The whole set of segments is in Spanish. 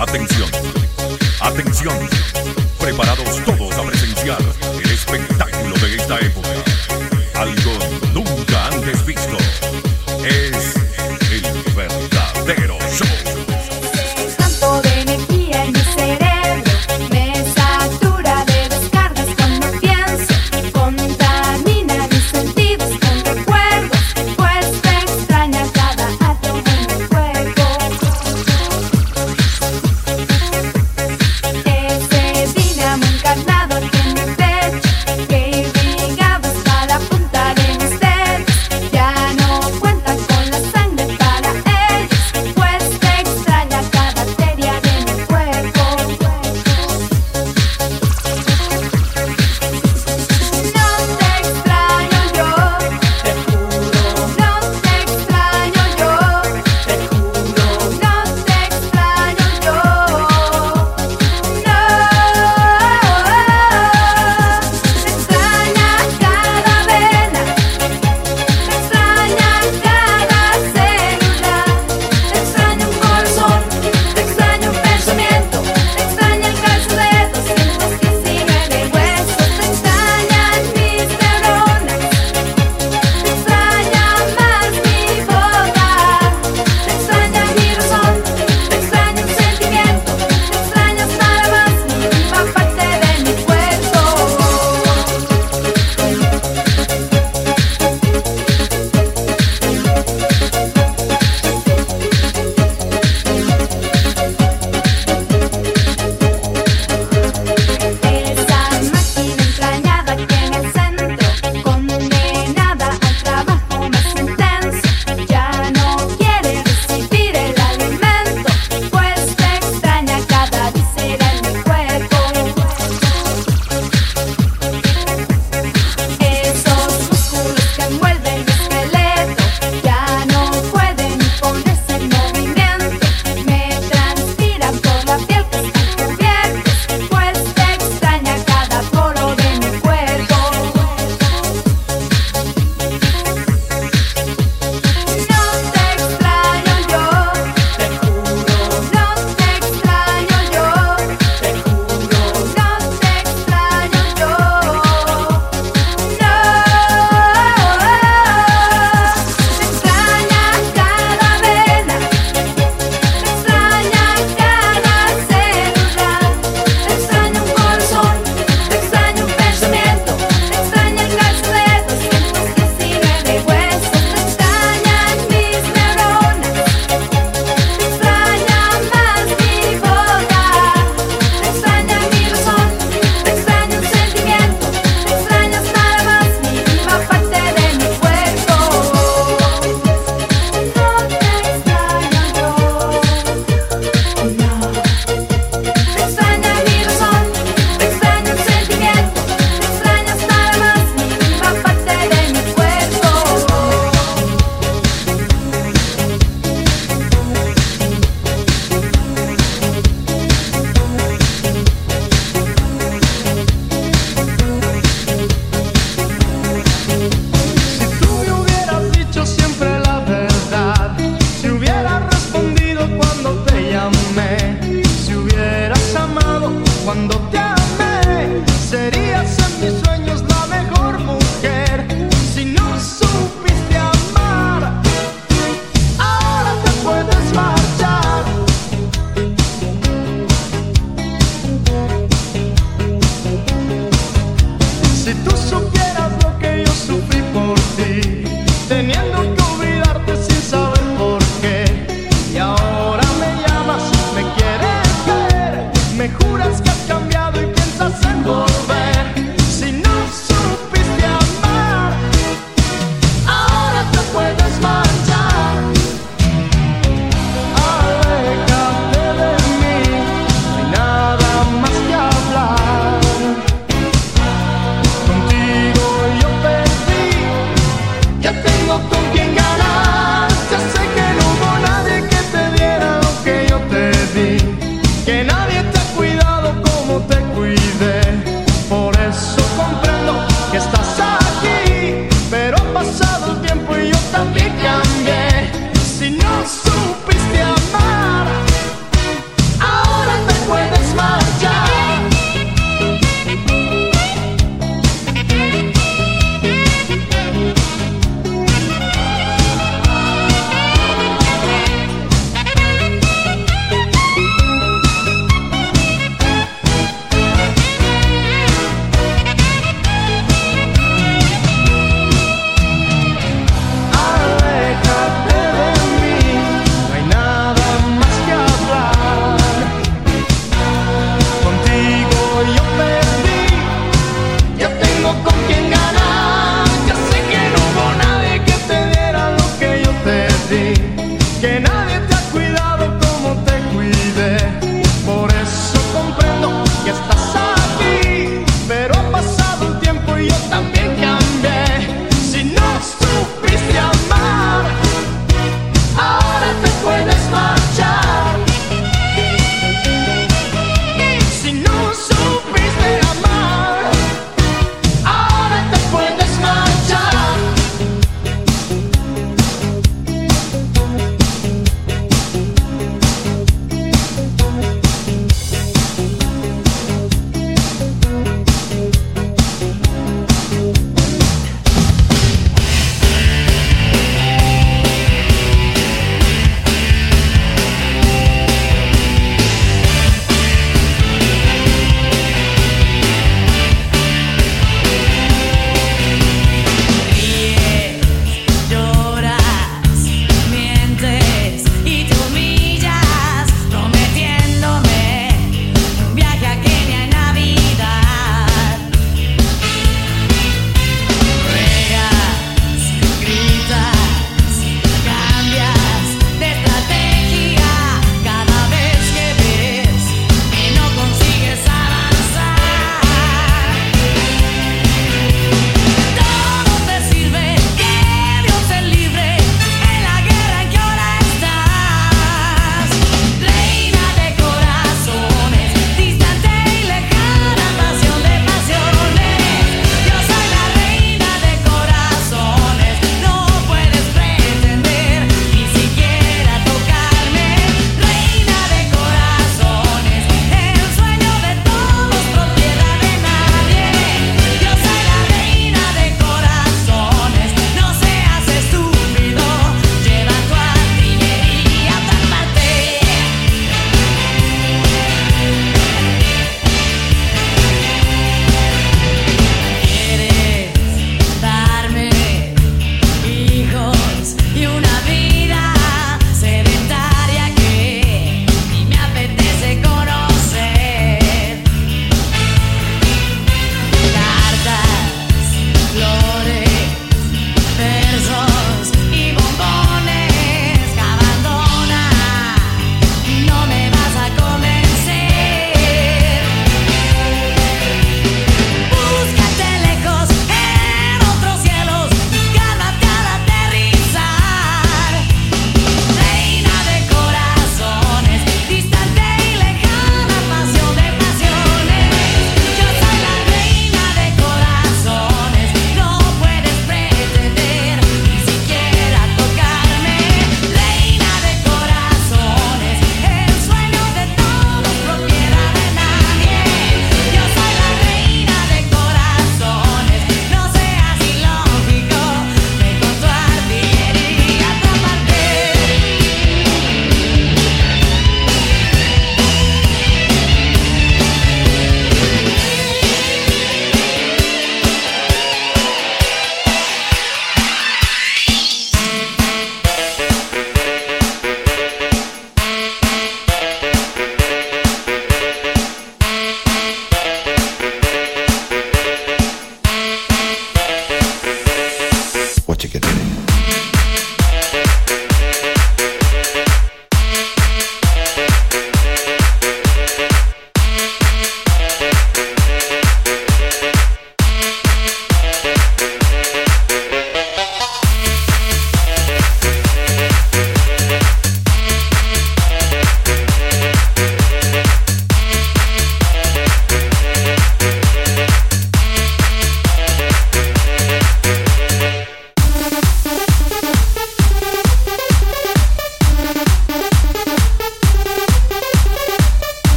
Atención, atención, preparados todos a presenciar el espectáculo de esta época. Algo nunca antes visto.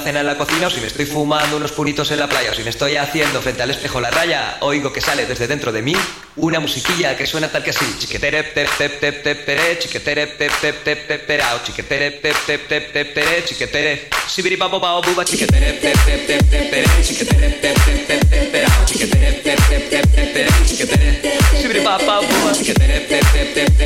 Cena en la cocina o si me estoy fumando unos puritos en la playa o si me estoy haciendo frente al espejo la raya, oigo que sale desde dentro de mí una musiquilla que suena tal que así. Chiquetere tep tep tep tep pere, chiquetere tep tep tep tep chiquetere chiquetere. Sibiri pao buba, chiquetere tep tep tep tep buba, chiquetere tep tep tep tep pao buba, chiquetere tep tep tep.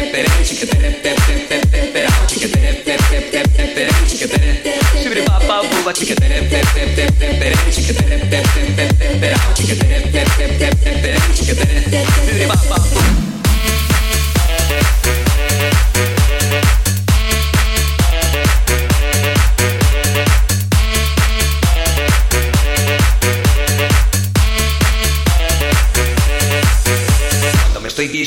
Cuando me estoy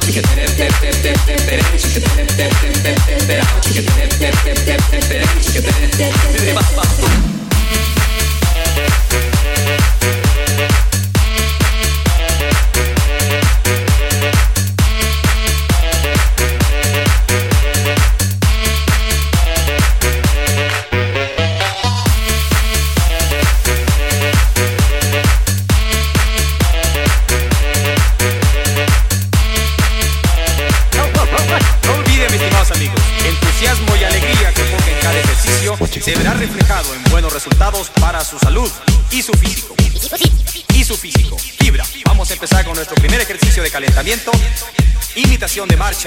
Chiquetere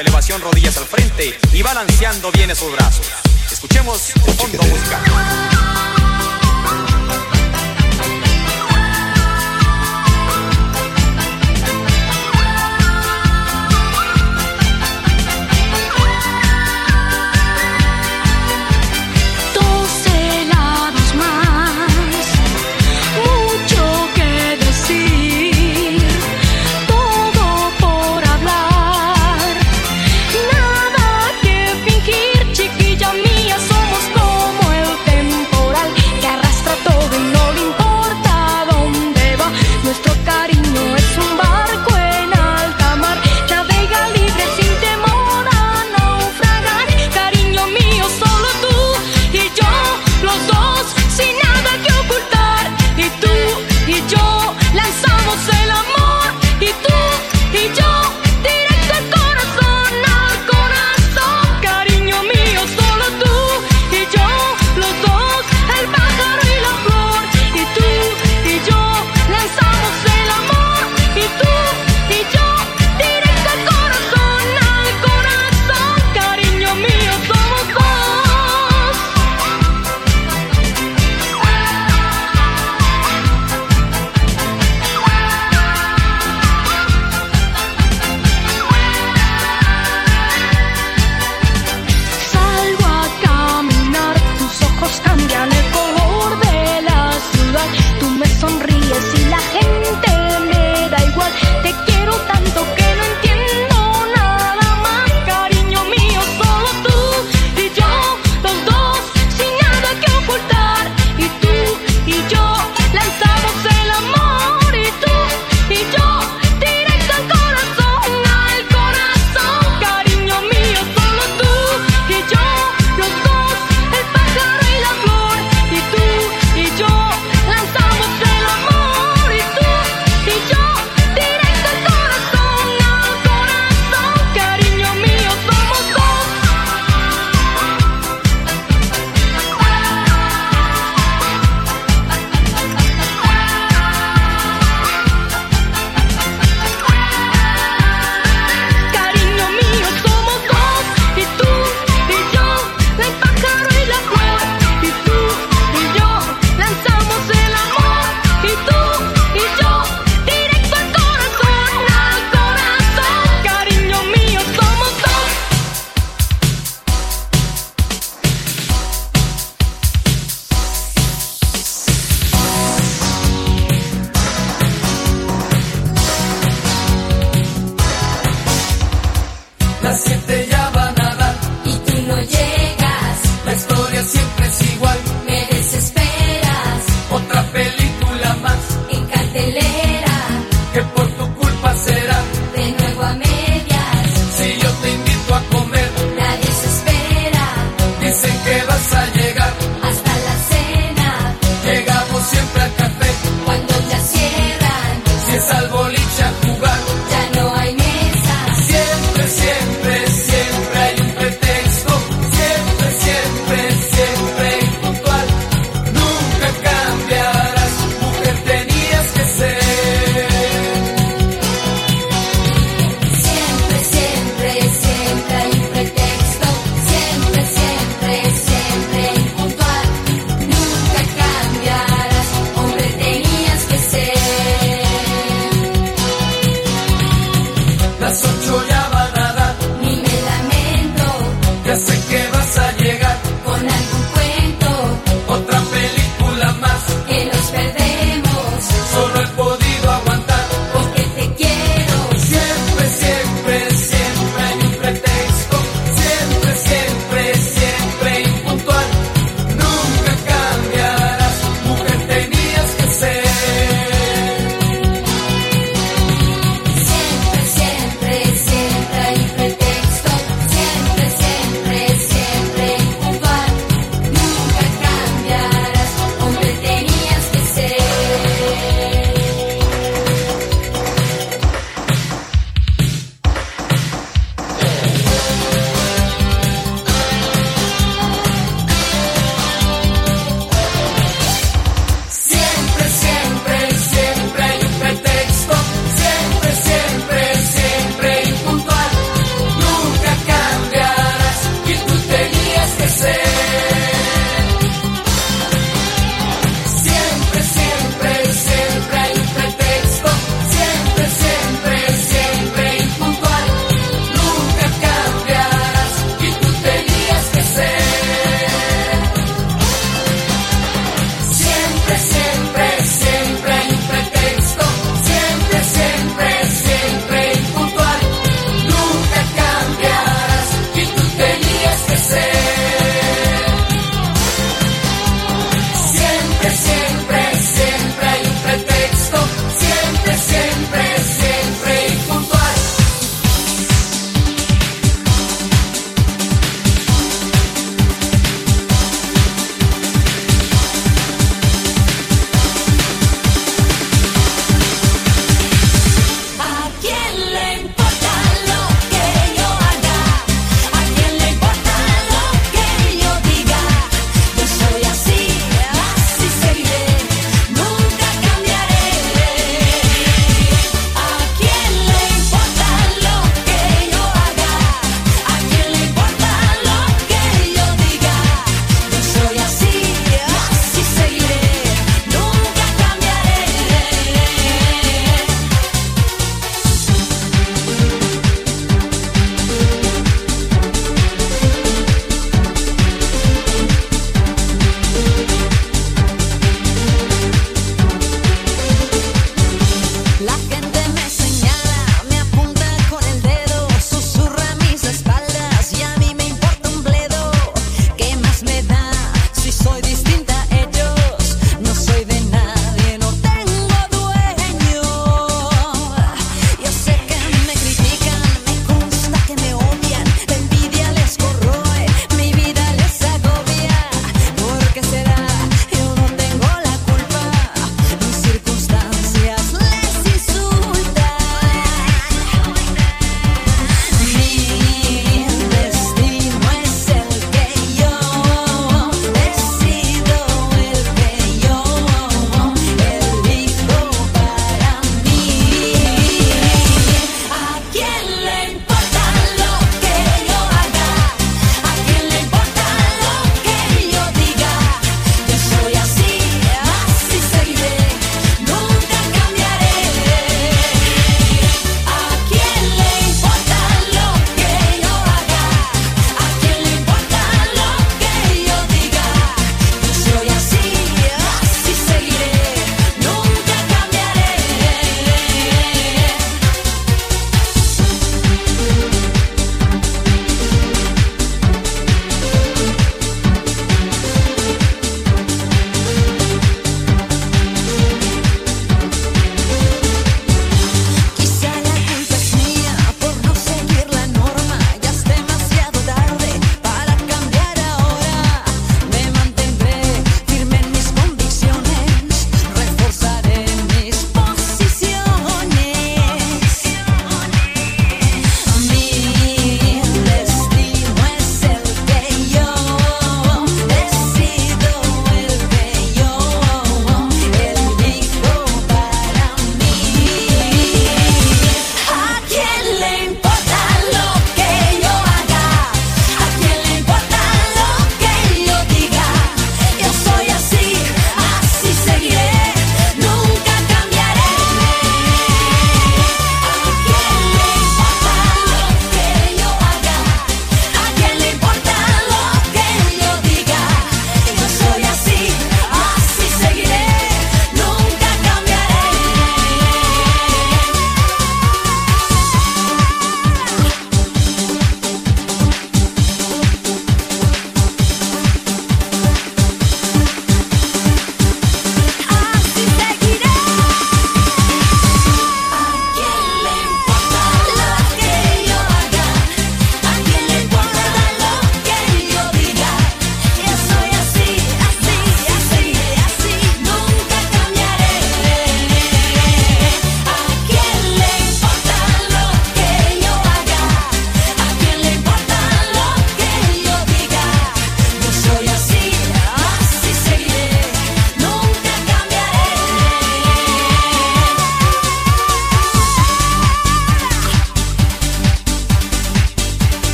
elevación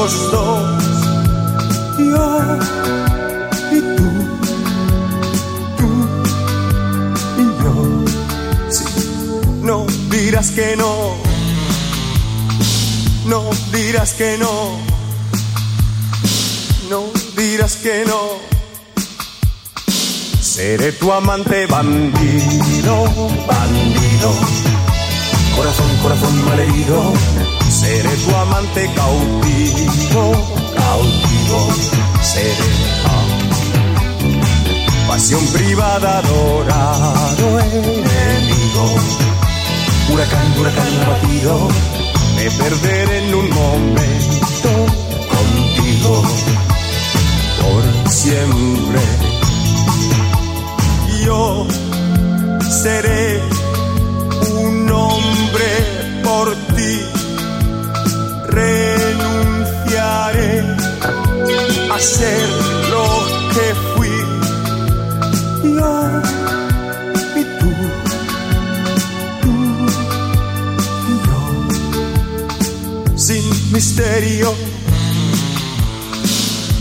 los dos. Yo y tú, tú y yo. Sí, no dirás que no, no dirás que no, no dirás que no. Seré tu amante bandido, bandido. Corazón, corazón malherido. Seré tu amante cautivo, cautivo. Seré pasión privada, adorado enemigo. Huracán, huracán abatido. Me perderé en un momento contigo por siempre yo seré un hombre por ti. Ser lo que fui. Yo y tú, tú y yo. Sin misterio,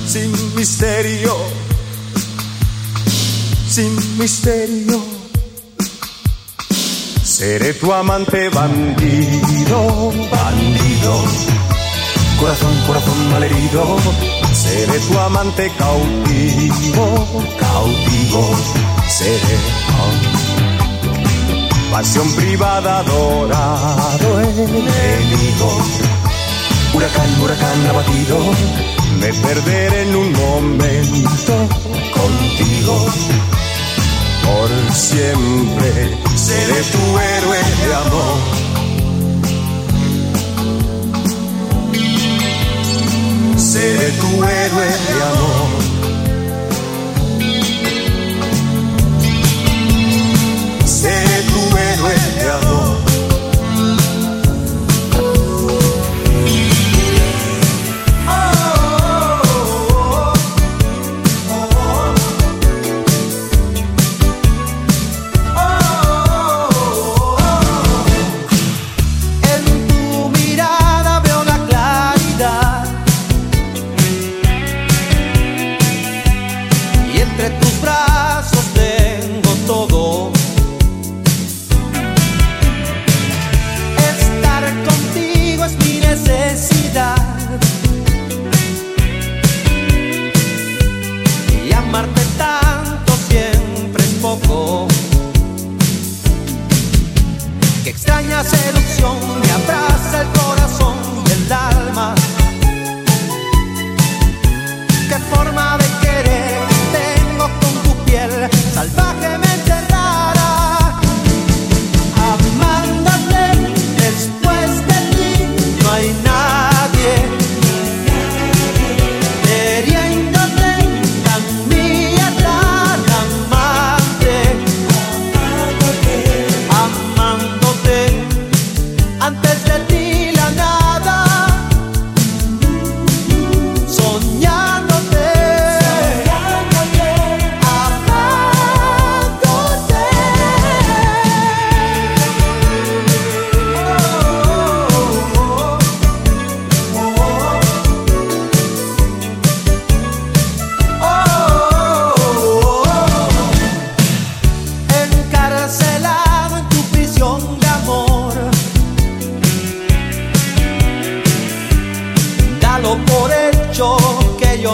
sin misterio sin misterio. Seré tu amante bandido, bandido. Corazón, corazón malherido. Seré tu amante cautivo, cautivo. Seré pasión privada, adorado enemigo. Huracán, huracán abatido. Me perderé en un momento contigo por siempre seré tu héroe de amor. Seré tu héroe de amor.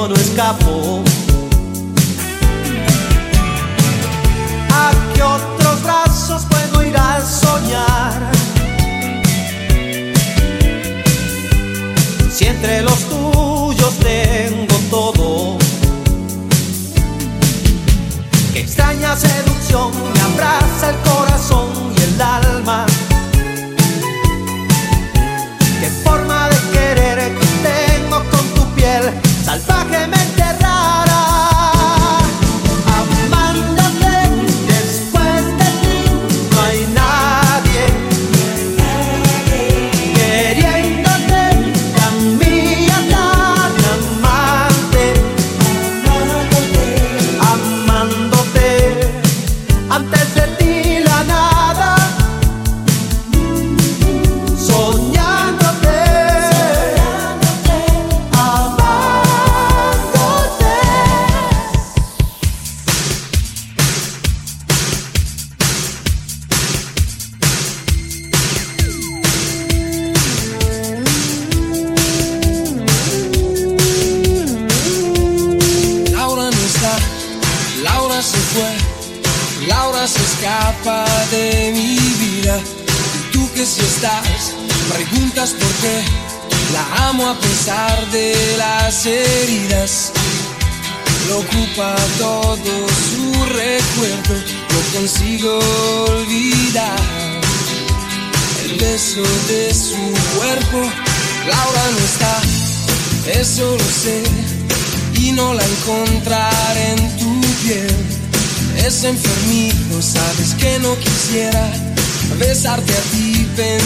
No escapo. ¿A qué otros brazos puedo ir a soñar? Si entre los tuyos tengo todo. Que extraña seducción me abraza el corazón y el alma.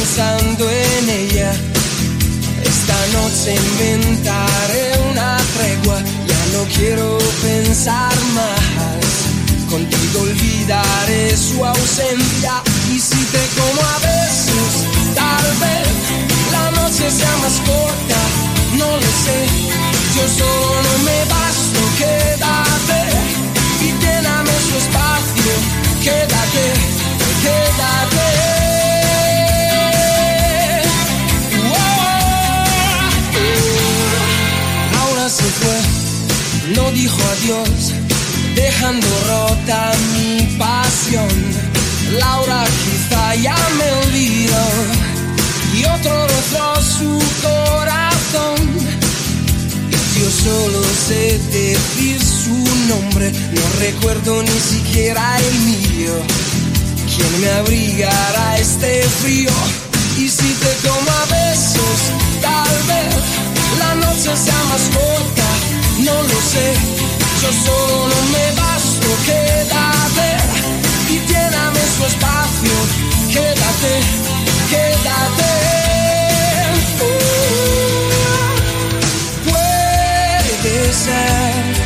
pensando en ella. Esta noche inventa solo sé decir su nombre, no recuerdo ni siquiera el mío. ¿Quién me abrigará este frío? Y si te como a besos, tal vez la noche sea más corta, no lo sé. Yo solo no me basto, quédate y lléname su espacio, quédate, quédate. myself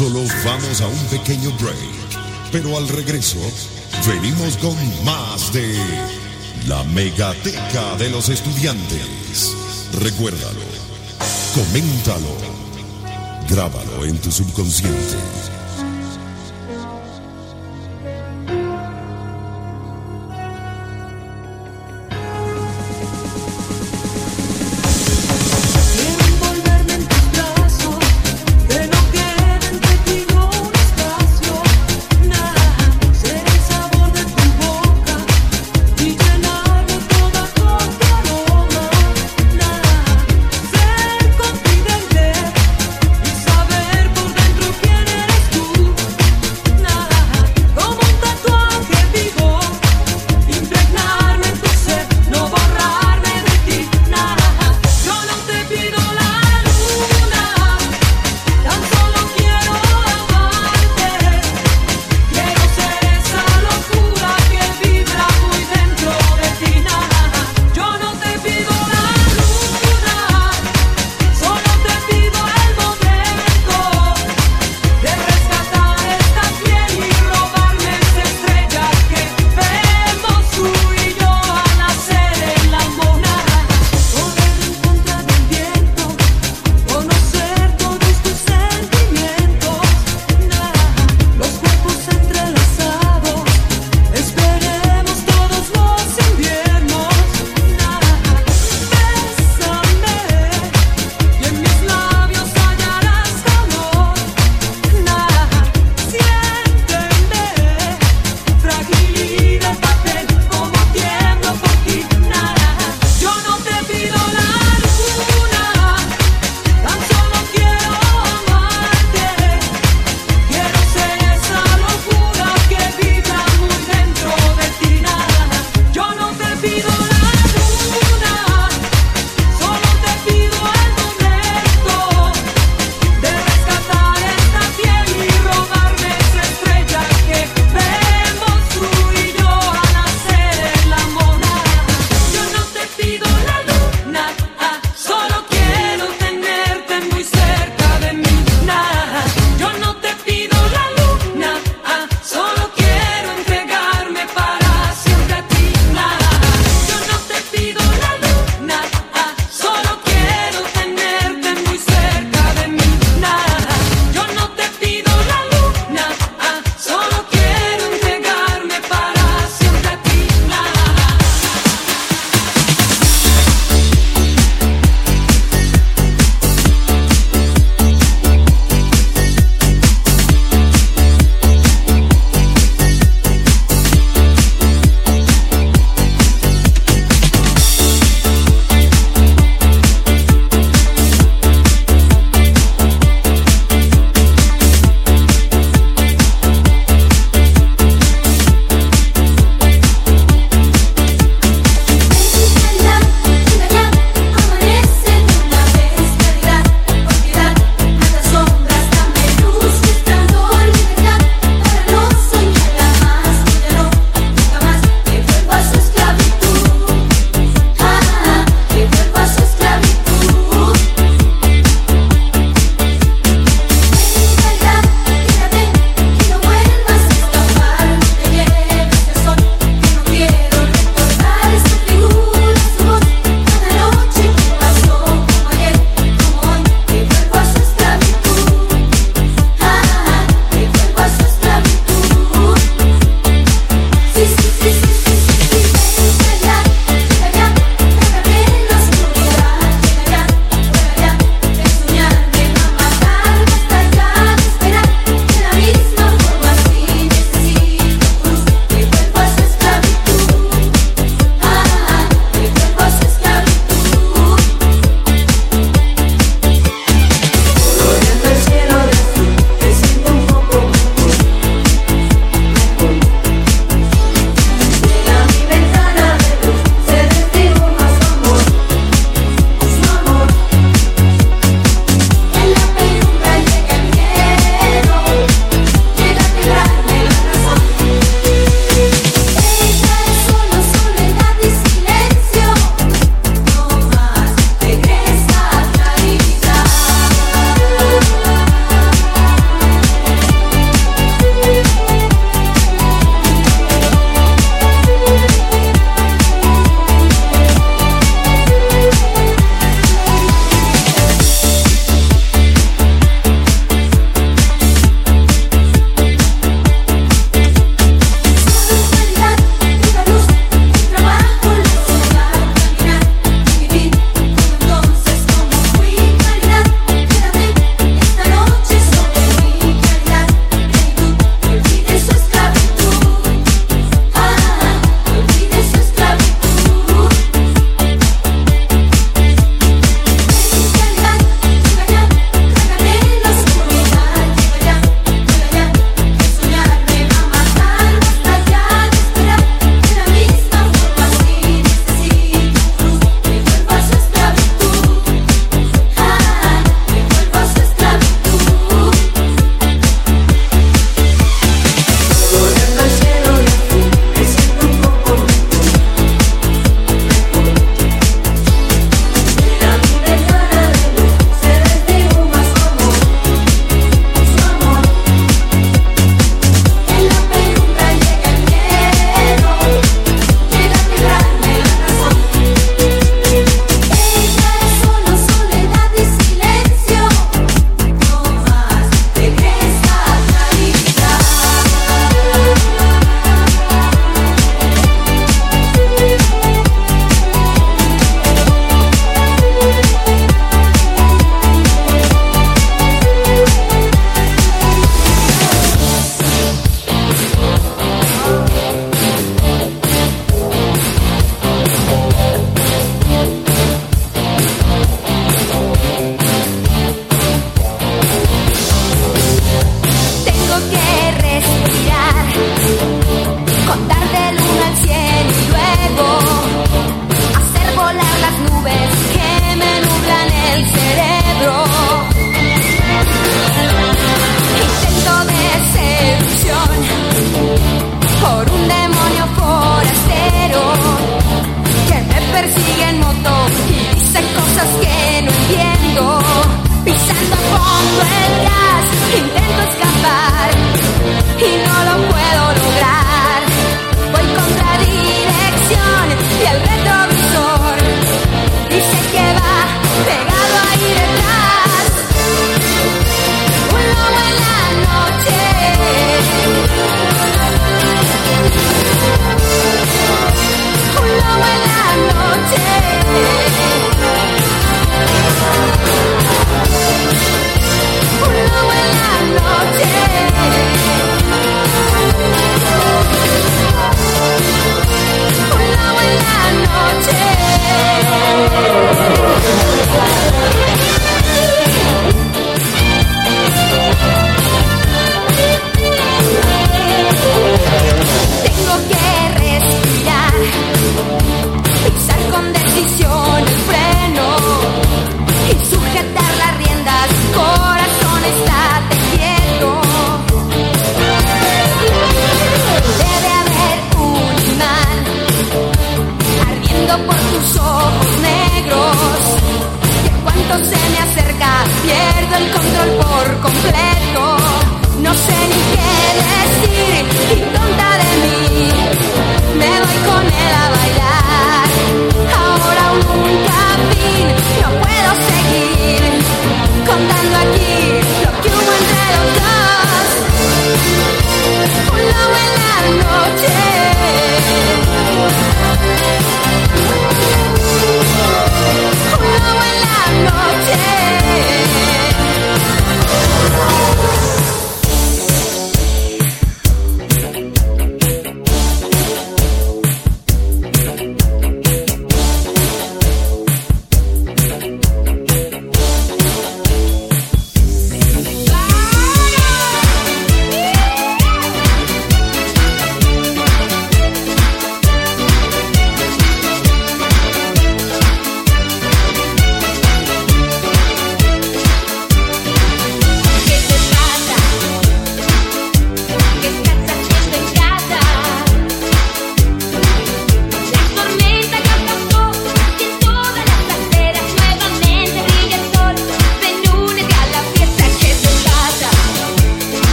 Solo vamos a un pequeño break, pero al regreso venimos con más de la megateca de los estudiantes. Recuérdalo, coméntalo, grábalo en tu subconsciente.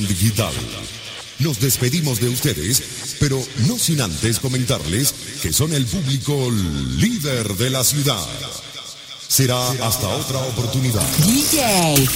Digital. Nos despedimos de ustedes, pero no sin antes comentarles que son el público líder de la ciudad. Será hasta otra oportunidad. DJ